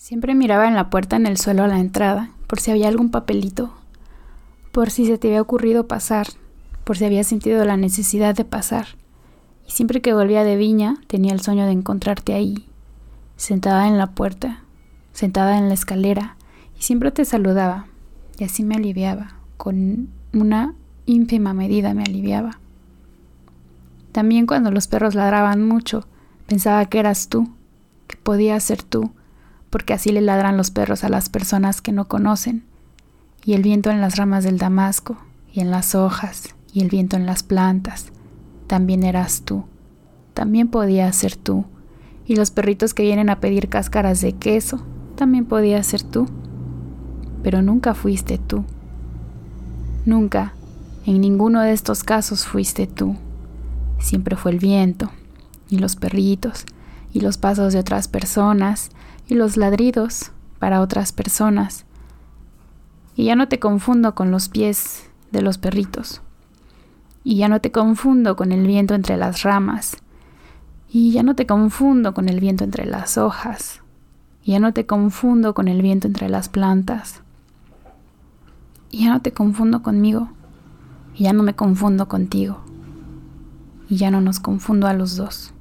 Siempre miraba en la puerta en el suelo a la entrada, por si había algún papelito, por si se te había ocurrido pasar, por si había sentido la necesidad de pasar. Y siempre que volvía de Viña tenía el sueño de encontrarte ahí, sentada en la puerta, sentada en la escalera, y siempre te saludaba, y así me aliviaba, con una ínfima medida me aliviaba. También cuando los perros ladraban mucho, pensaba que eras tú, que podías ser tú, porque así le ladran los perros a las personas que no conocen, y el viento en las ramas del damasco, y en las hojas, y el viento en las plantas, también eras tú, también podías ser tú, y los perritos que vienen a pedir cáscaras de queso, también podías ser tú, pero nunca fuiste tú, nunca, en ninguno de estos casos fuiste tú, siempre fue el viento, y los perritos, y los pasos de otras personas, y los ladridos para otras personas. Y ya no te confundo con los pies de los perritos. Y ya no te confundo con el viento entre las ramas. Y ya no te confundo con el viento entre las hojas. Y ya no te confundo con el viento entre las plantas. Y ya no te confundo conmigo. Y ya no me confundo contigo. Y ya no nos confundo a los dos.